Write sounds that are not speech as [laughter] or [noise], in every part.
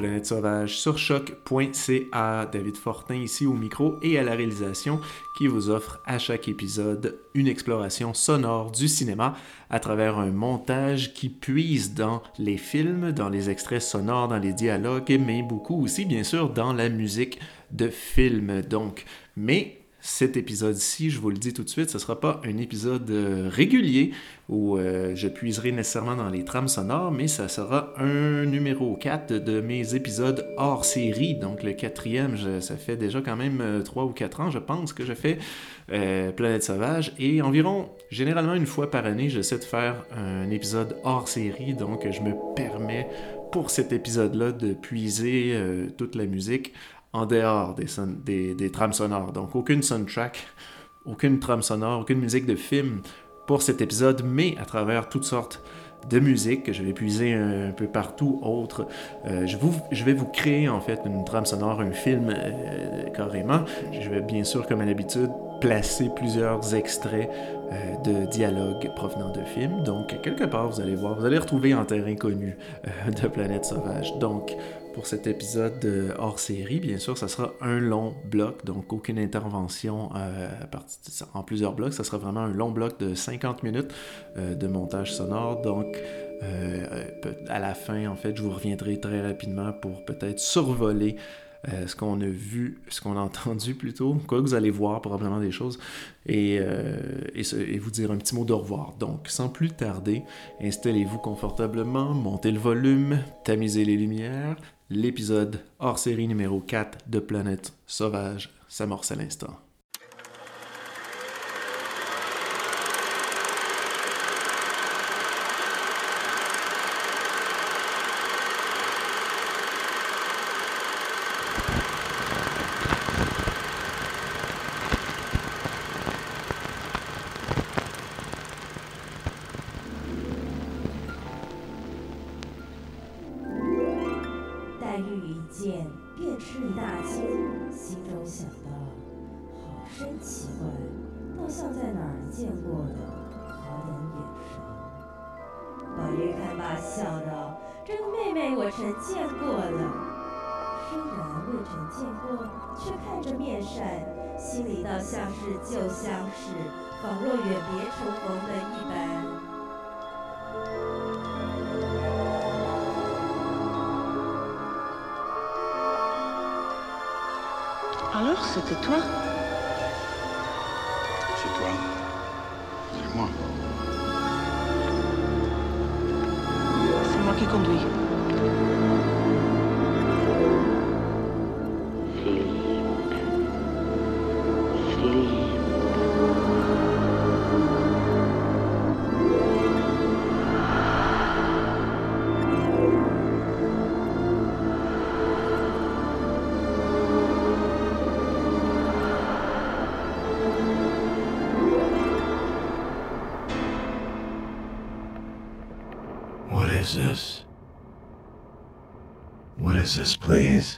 Planète Sauvage sur choc.ca. David Fortin ici au micro et à la réalisation qui vous offre à chaque épisode une exploration sonore du cinéma à travers un montage qui puise dans les films, dans les extraits sonores, dans les dialogues, mais beaucoup aussi bien sûr dans la musique de film. Donc, mais cet épisode-ci, je vous le dis tout de suite, ce ne sera pas un épisode euh, régulier où euh, je puiserai nécessairement dans les trames sonores, mais ça sera un numéro 4 de mes épisodes hors série. Donc le quatrième, ça fait déjà quand même 3 euh, ou 4 ans, je pense, que je fais Planète Sauvage. Et environ, généralement une fois par année, j'essaie de faire un épisode hors série. Donc je me permets pour cet épisode-là de puiser toute la musique en dehors des, trames sonores. Donc aucune soundtrack, aucune trame sonore, aucune musique de film pour cet épisode, mais à travers toutes sortes de musique que je vais puiser un, peu partout autre. Euh, je, vais vous créer en fait une trame sonore, un film euh, carrément. Je vais bien sûr, comme à l'habitude, placer plusieurs extraits euh, de dialogues provenant de films. Donc, quelque part, vous allez voir, vous allez retrouver en terrain connu de Planète Sauvage. Donc, pour cet épisode euh, hors série. Bien sûr, ça sera un long bloc, donc aucune intervention euh, en plusieurs blocs. Ça sera vraiment un long bloc de 50 minutes euh, de montage sonore. Donc, à la fin, en fait, je vous reviendrai très rapidement pour peut-être survoler ce qu'on a vu, ce qu'on a [laughs] entendu plutôt, quoi que vous allez voir probablement des choses, et, et, vous dire un petit mot de revoir. Donc, sans plus tarder, installez-vous confortablement, montez le volume, tamisez les lumières, L'épisode hors série numéro 4 de Planète Sauvage s'amorce à l'instant. 见过的好冷眼熟。宝玉看罢，笑道：“这个妹妹我曾见过的，虽然未曾见过，却看着面善，心里倒像是旧相识，仿若远别重逢的一般。”Alors, c'était toi please.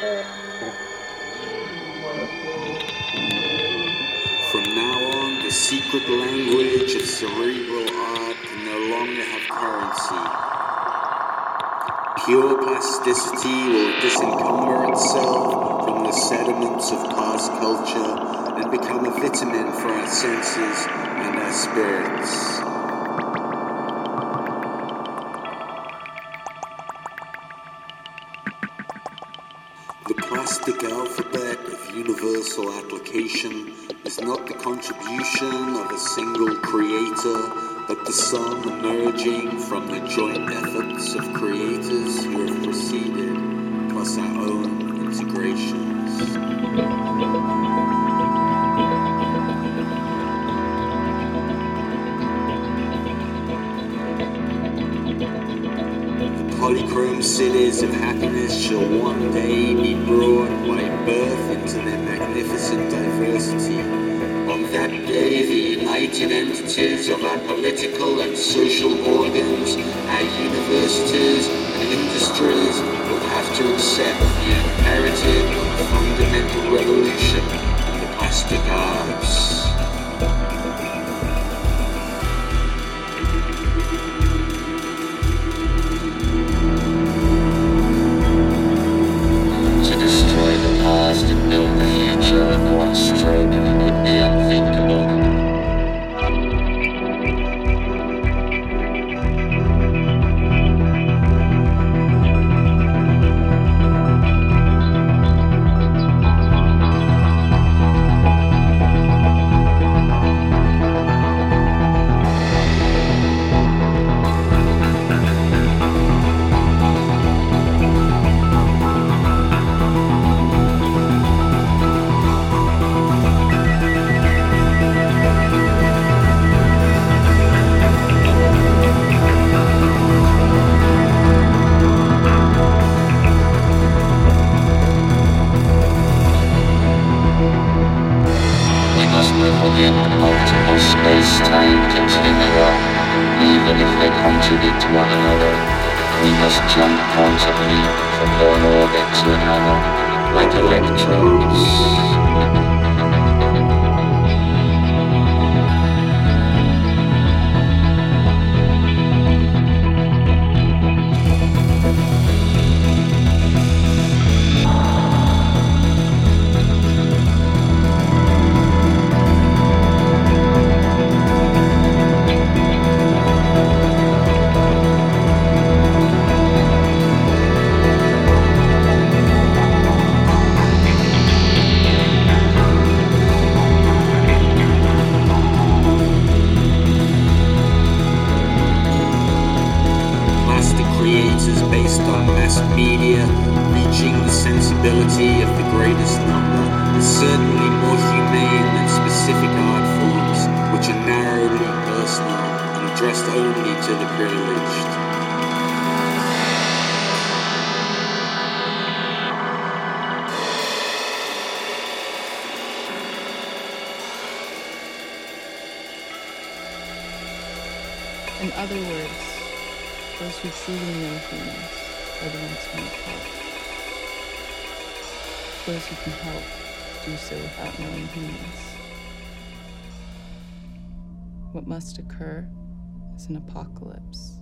From now on, the secret language of cerebral art can no longer have currency. Pure plasticity will disencumber itself from the sediments of past culture and become a vitamin for our senses and our spirits. Universal application is not the contribution of a single creator, but the sum emerging from the joint efforts of creators who have preceded, plus our own integrations. Polychrome cities of happiness shall one day be brought by birth into their magnificent diversity. On that day, the united entities of our political and social organs, our universities and industries will have to accept the imperative of fundamental revolution in the plastic arts. In other words, those who truly know humans are the ones who need help. Those who can help do so without knowing humans. What must occur is an apocalypse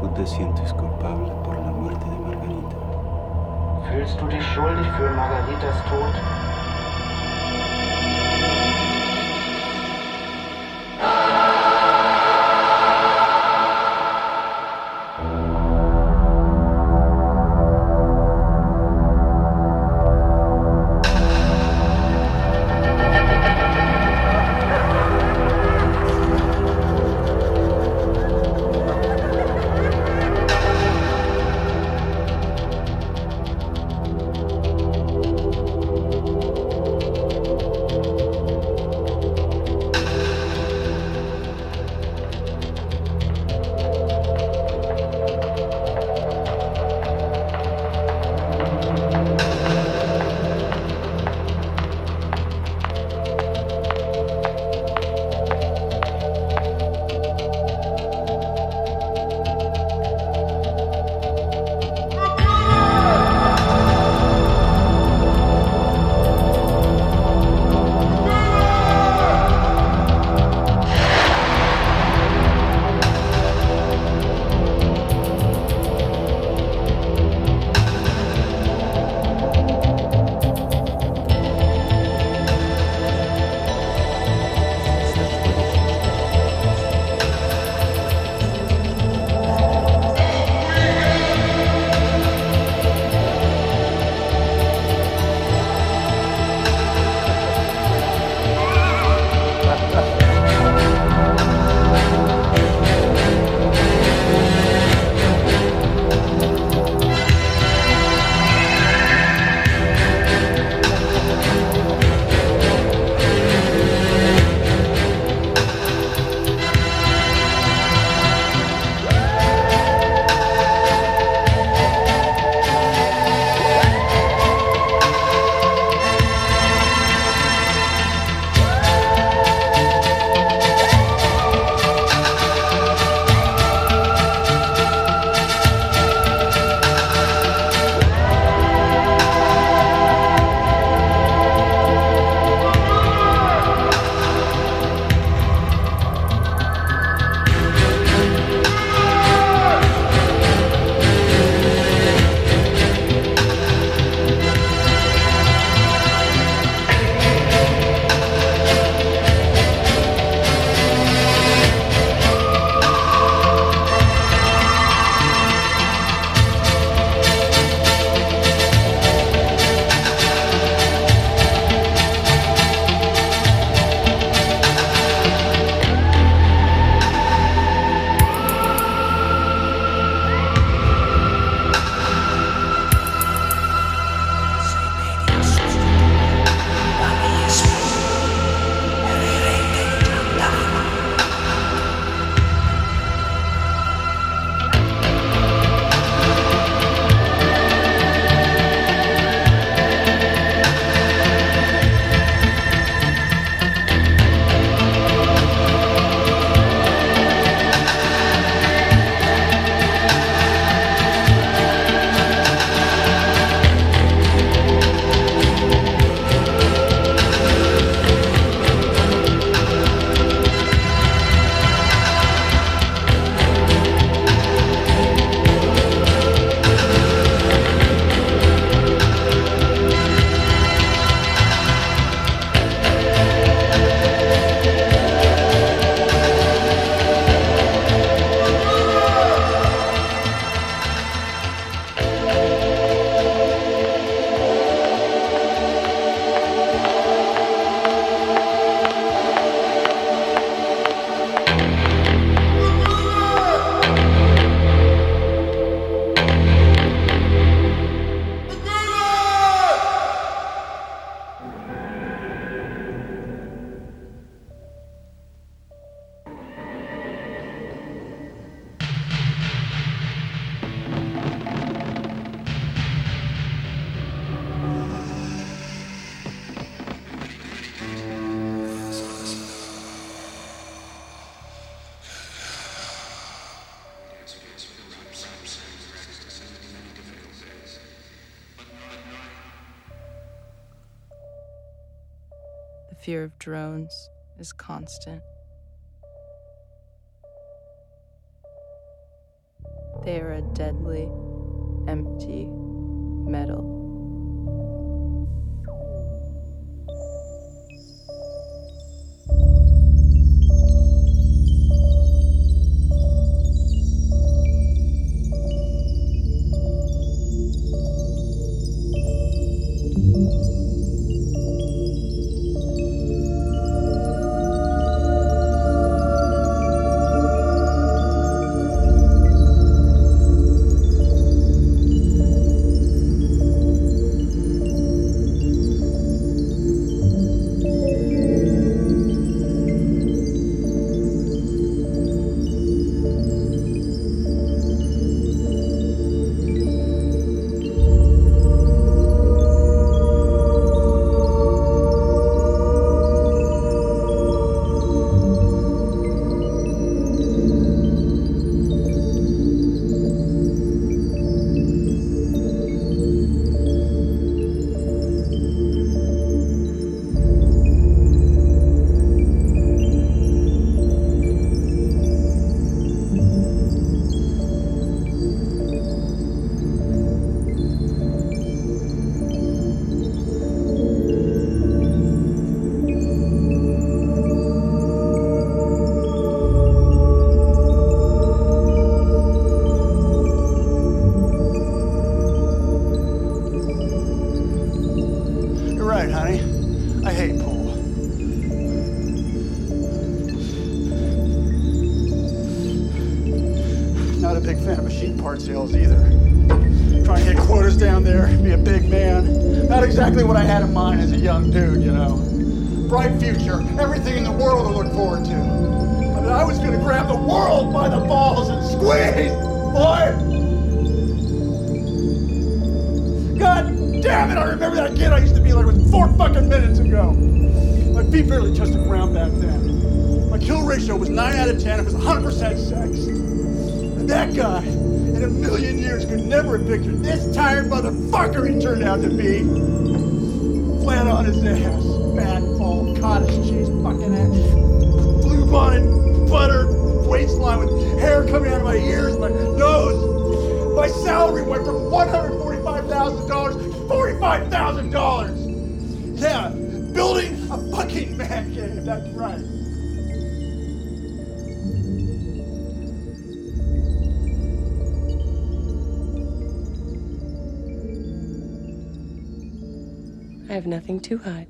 Tú te sientes culpable por la muerte de Margarita. Fühlst du dich schuldig für Margaritas Tod? Constant. They are a deadly, empty metal. Out of 10, it was 100% sex. And that guy, in a million years, could never have pictured this tired motherfucker he turned out to be. Flat on his ass, fat, bald, cottage cheese fucking ass. Blue bonnet, butter, waistline with hair coming out of my ears, my nose. My salary went from $145,000 to $45,000. Yeah, building a fucking man cave, that's right. Have nothing to hide.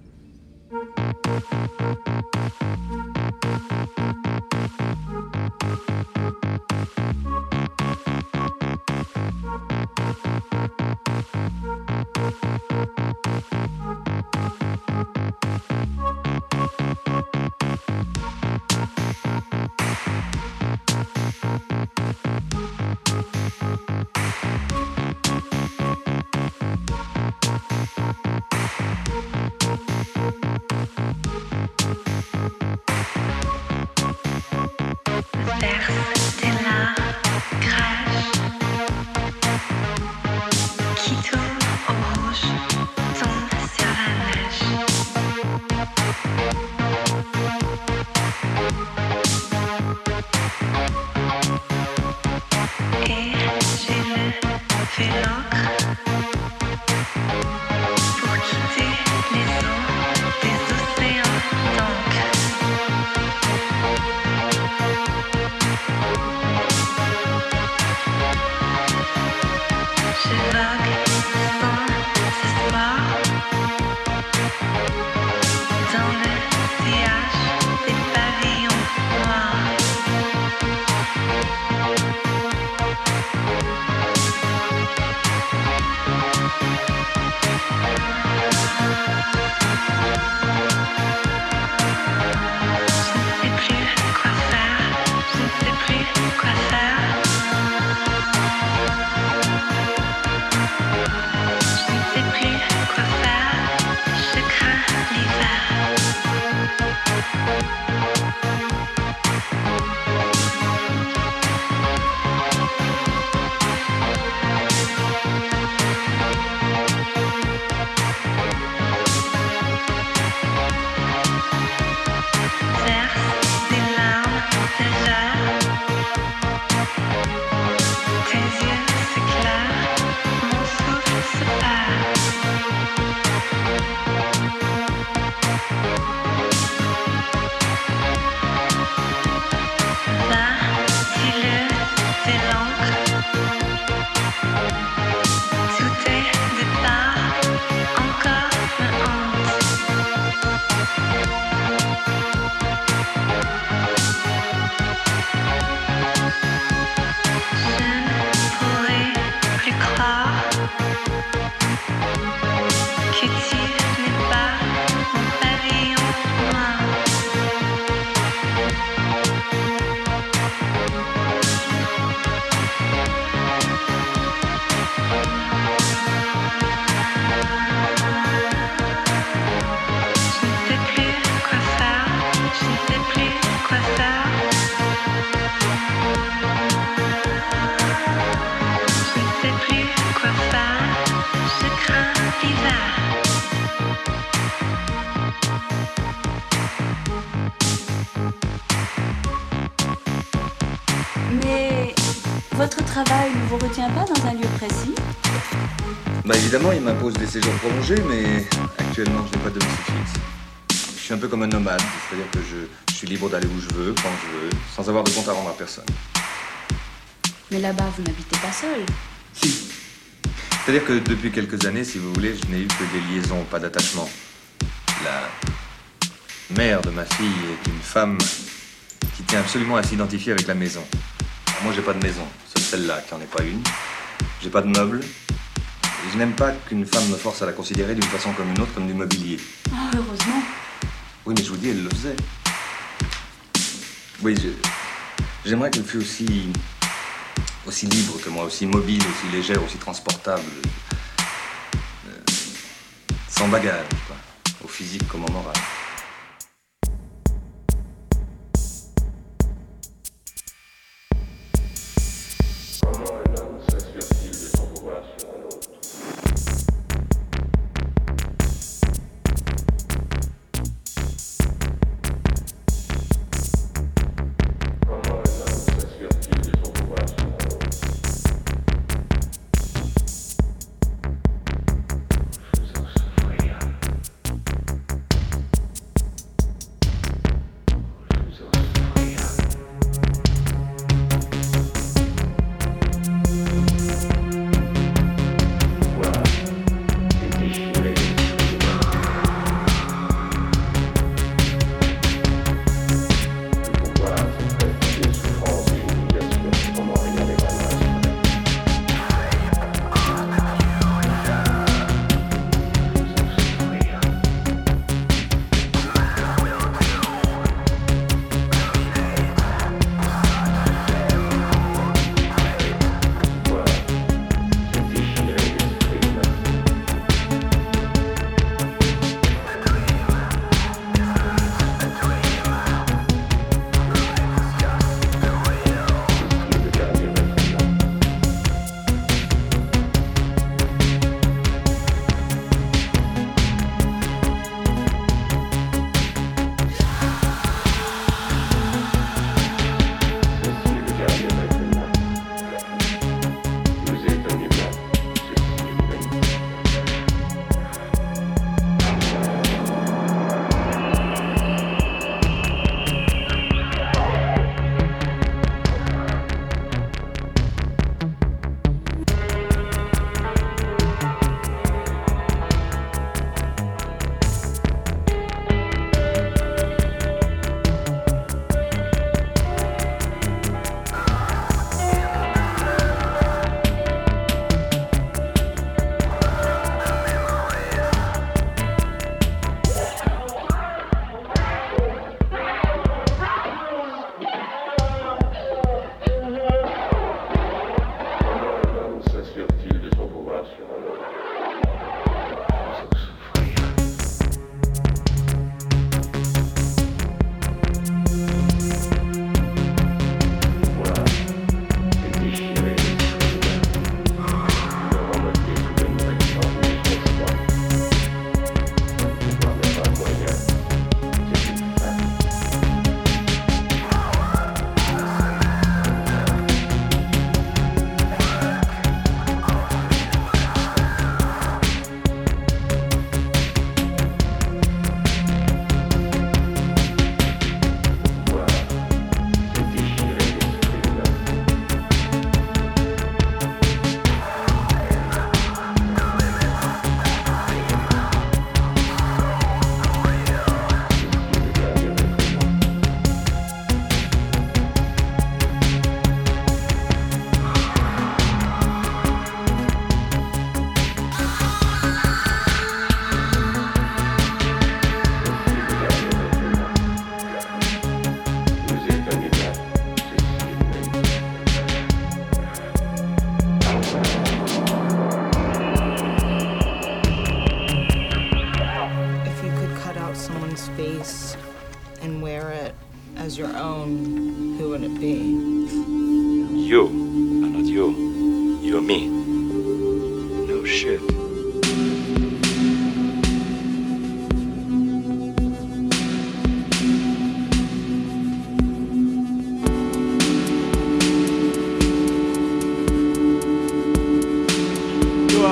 Évidemment, il m'impose des séjours prolongés, mais actuellement, je n'ai pas de domicile fixe. Je suis un peu comme un nomade, c'est-à-dire que je, je suis libre d'aller où je veux, quand je veux, sans avoir de compte à rendre à personne. Mais là-bas, vous n'habitez pas seul. C'est-à-dire que depuis quelques années, si vous voulez, je n'ai eu que des liaisons, pas d'attachement. La mère de ma fille est une femme qui tient absolument à s'identifier avec la maison. Alors moi, j'ai pas de maison, sauf celle-là qui en est pas une. J'ai pas de meubles. Je n'aime pas qu'une femme me force à la considérer d'une façon comme une autre, comme du mobilier. Oh, heureusement. Oui, mais je vous dis, elle le faisait. Oui, j'aimerais qu'elle fût aussi, aussi libre que moi, aussi mobile, aussi légère, aussi transportable. Euh, sans bagage, quoi. Au physique comme au moral.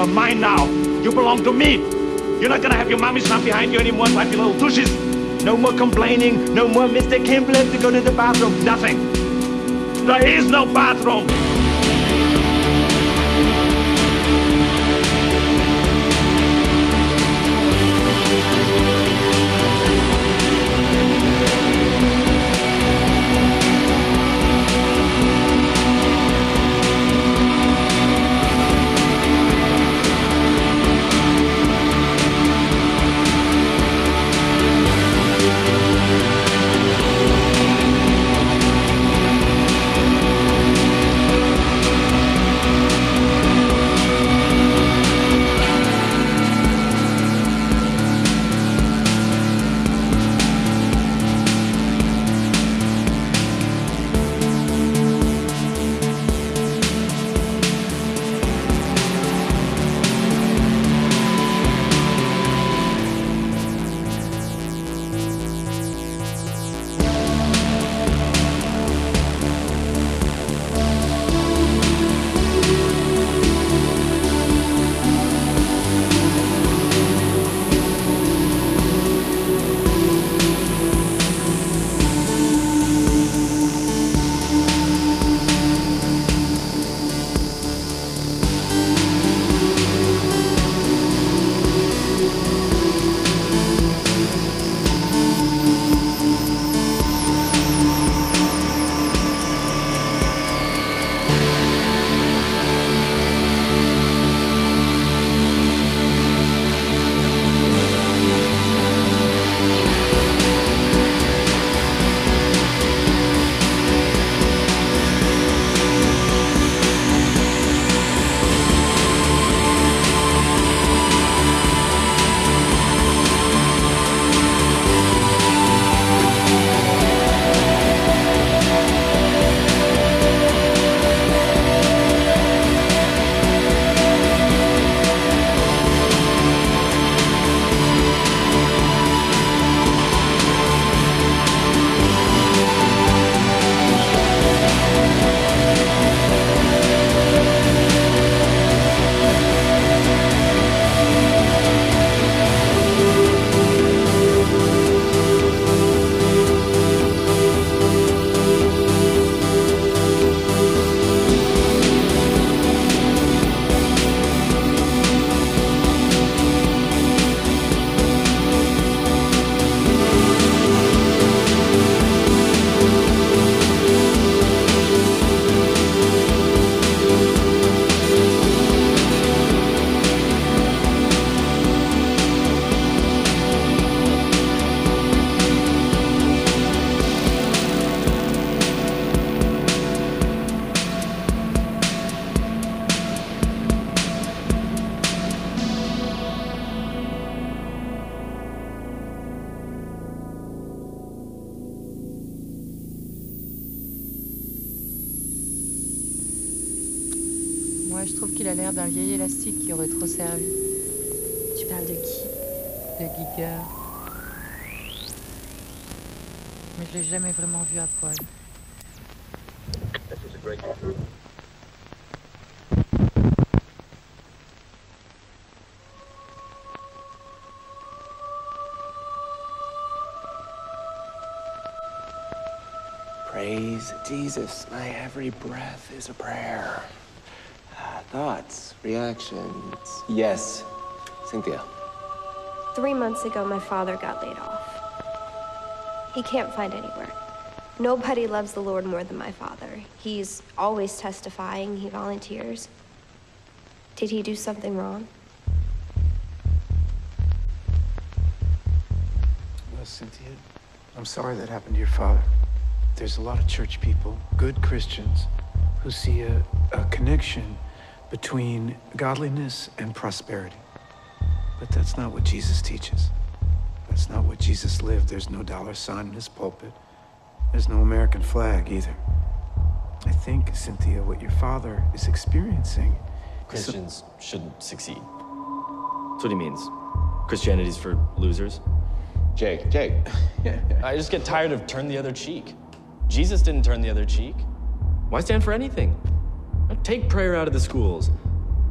You're mine now. You belong to me. You're not gonna have your mommy snap behind you anymore like your little douches. No more complaining. No more Mr. Has to go to the bathroom. Nothing. There is no bathroom. Tu parles de qui De Giger. Mais je l'ai jamais vraiment vu à poil. Praise Jesus. My every breath is a prayer. Uh, thoughts, reactions. Yes, Cynthia. Three months ago, my father got laid off. He can't find any work. Nobody loves the Lord more than my father. He's always testifying, he volunteers. Did he do something wrong? Well, Cynthia, I'm sorry that happened to your father. There's a lot of church people, good Christians, who see a, a connection between godliness and prosperity. But that's not what Jesus teaches. That's not what Jesus lived. There's no dollar sign in his pulpit. There's no American flag either. I think, Cynthia, what your father is experiencing is some- Christians shouldn't succeed. That's what he means. Christianity's for losers. Jake, Jake. [laughs] I just get tired of turn the other cheek. Jesus didn't turn the other cheek. Why stand for anything? Take prayer out of the schools.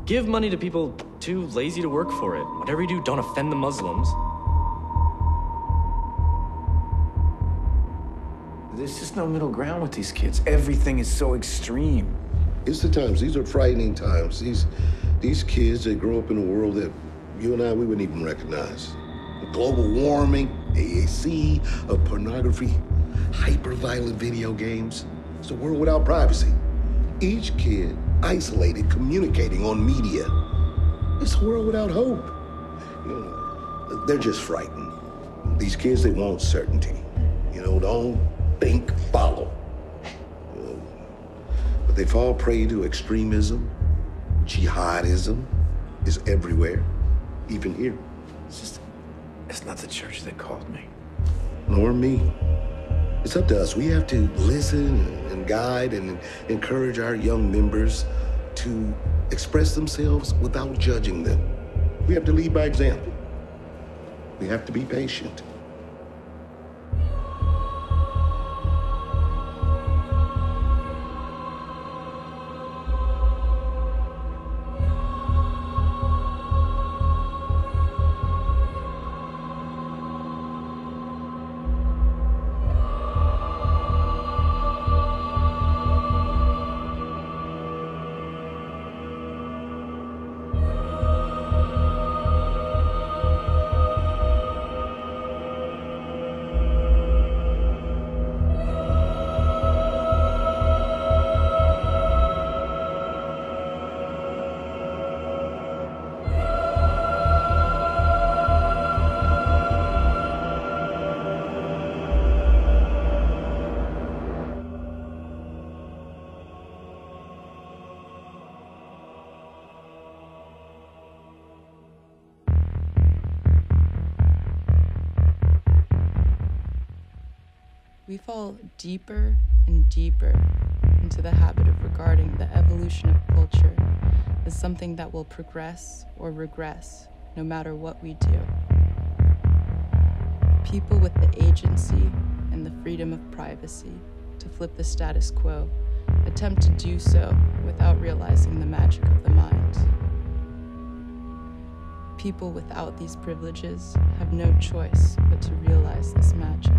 Give money to people too lazy to work for it. Whatever you do, don't offend the Muslims. There's just no middle ground with these kids. Everything is so extreme. It's the times. These are frightening times. These these kids they grow up in a world that you and I we wouldn't even recognize. Global warming, AAC, of uh, pornography, hyper-violent video games. It's a world without privacy. Each kid isolated, communicating on media. It's a world without hope. You know, they're just frightened. These kids, they want certainty. You know, don't think, follow. You know, but they fall prey to extremism, jihadism is everywhere, even here. It's just, it's not the church that called me. Nor me. It's up to us. We have to listen and guide and encourage our young members to express themselves without judging them. We have to lead by example. We have to be patient. We fall deeper and deeper into the habit of regarding the evolution of culture as something that will progress or regress no matter what we do. People with the agency and the freedom of privacy to flip the status quo attempt to do so without realizing the magic of the mind. People without these privileges have no choice but to realize this magic.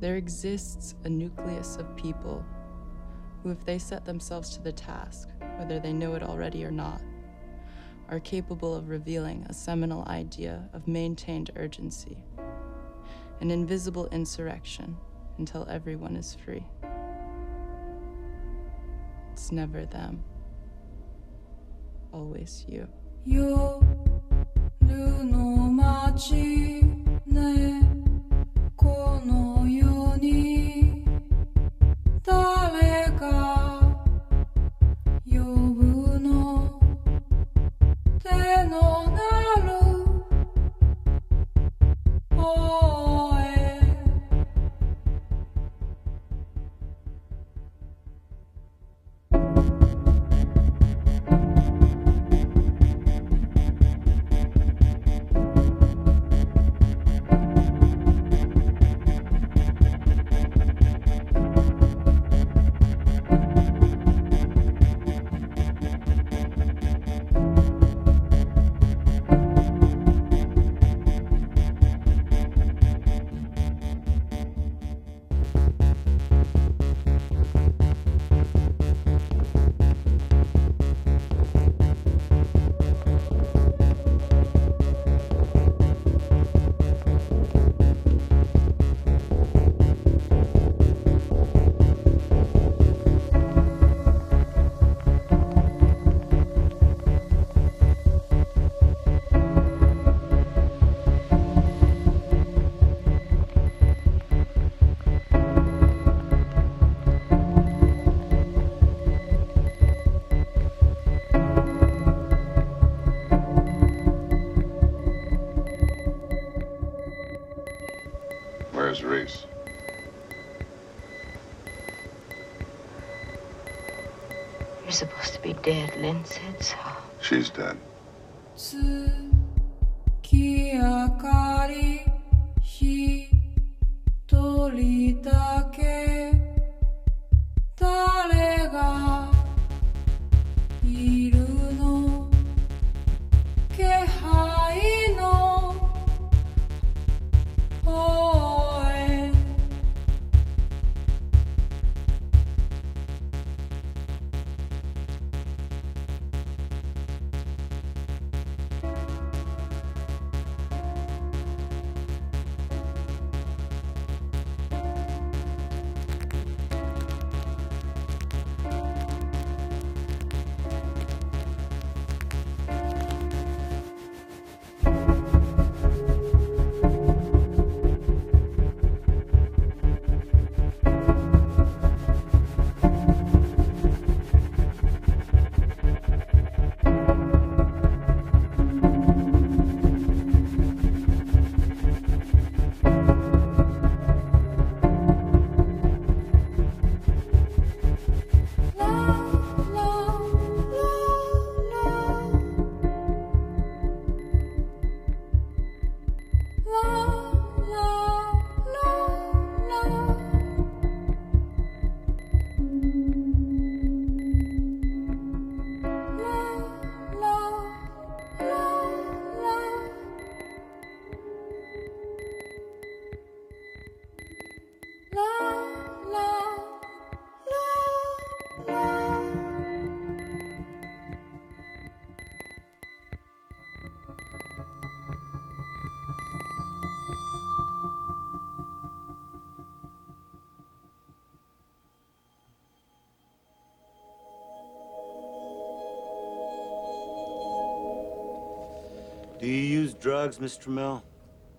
there exists a nucleus of people who, if they set themselves to the task, whether they know it already or not, are capable of revealing a seminal idea of maintained urgency, an invisible insurrection until everyone is free. It's never them. always you. 夜の街ね She's dead. Drugs, Mr. Mill?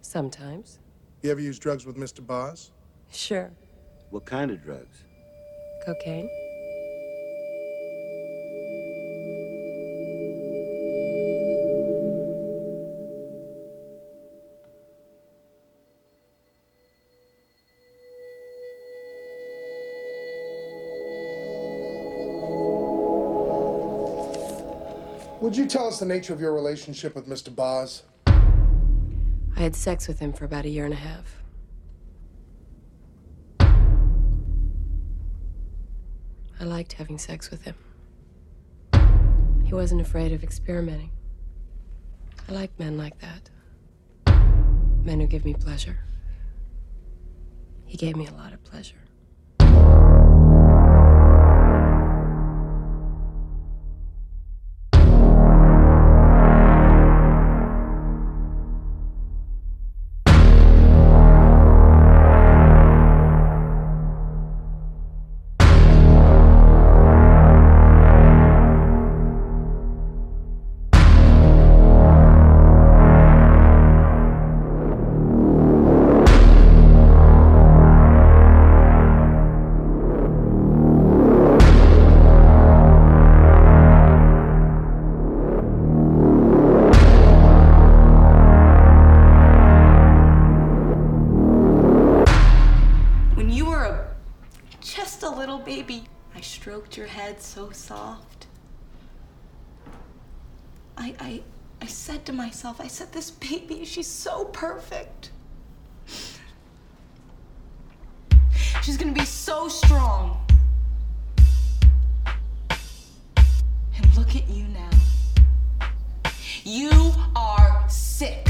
Sometimes. You ever use drugs with Mr. Boz? Sure. What kind of drugs? Cocaine? Would you tell us the nature of your relationship with Mr. Boz? I had sex with him for about a year and a half. I liked having sex with him. He wasn't afraid of experimenting. I like men like that. Men who give me pleasure. He gave me a lot of pleasure. Myself, I said, this baby, she's so perfect. She's gonna be so strong. And look at you now. You are sick.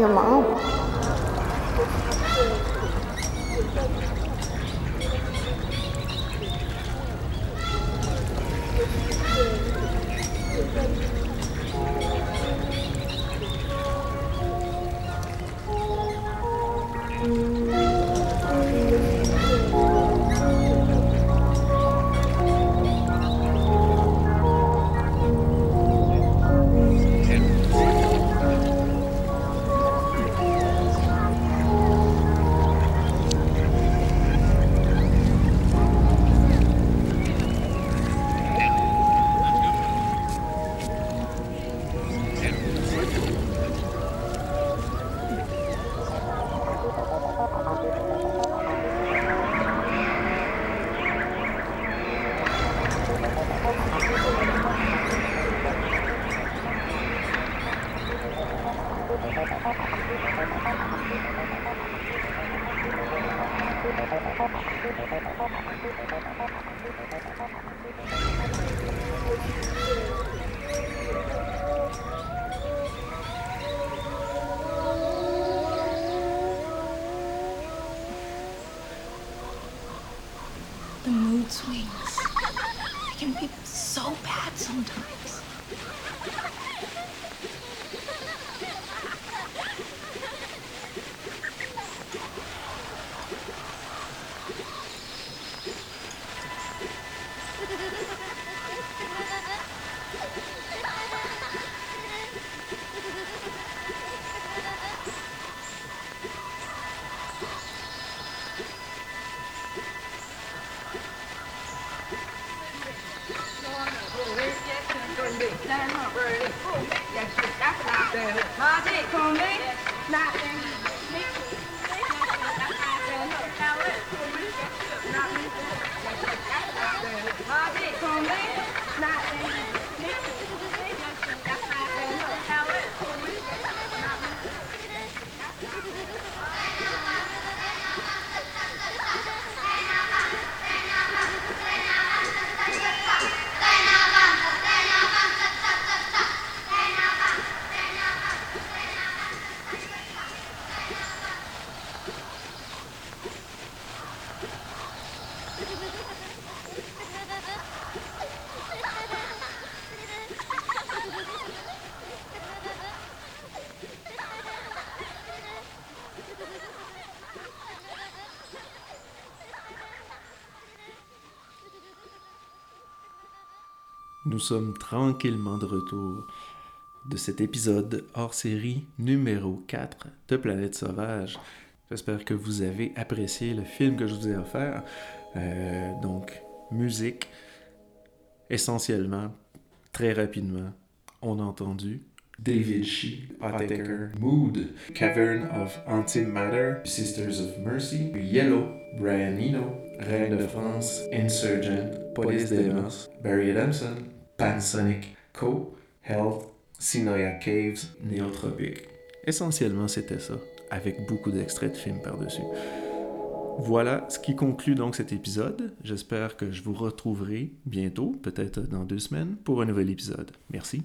Like your The mood swings. They can be so bad sometimes. Nous sommes tranquillement de retour de cet épisode hors série numéro 4 de Planète Sauvage. J'espère que vous avez apprécié le film que je vous ai offert. Euh, donc, musique, essentiellement, très rapidement, on a entendu David Shee, Mood, Cavern of Antimatter, Sisters of Mercy, Yellow, Brian Eno, Reine de France, Insurgent, Police Demos, Barry Adamson, Pansonic, Co, Health, Sinoia Caves, Néotropic. Essentiellement, c'était ça, avec beaucoup d'extraits de films par-dessus. Voilà ce qui conclut donc cet épisode. J'espère que je vous retrouverai bientôt, peut-être dans deux semaines, pour un nouvel épisode. Merci.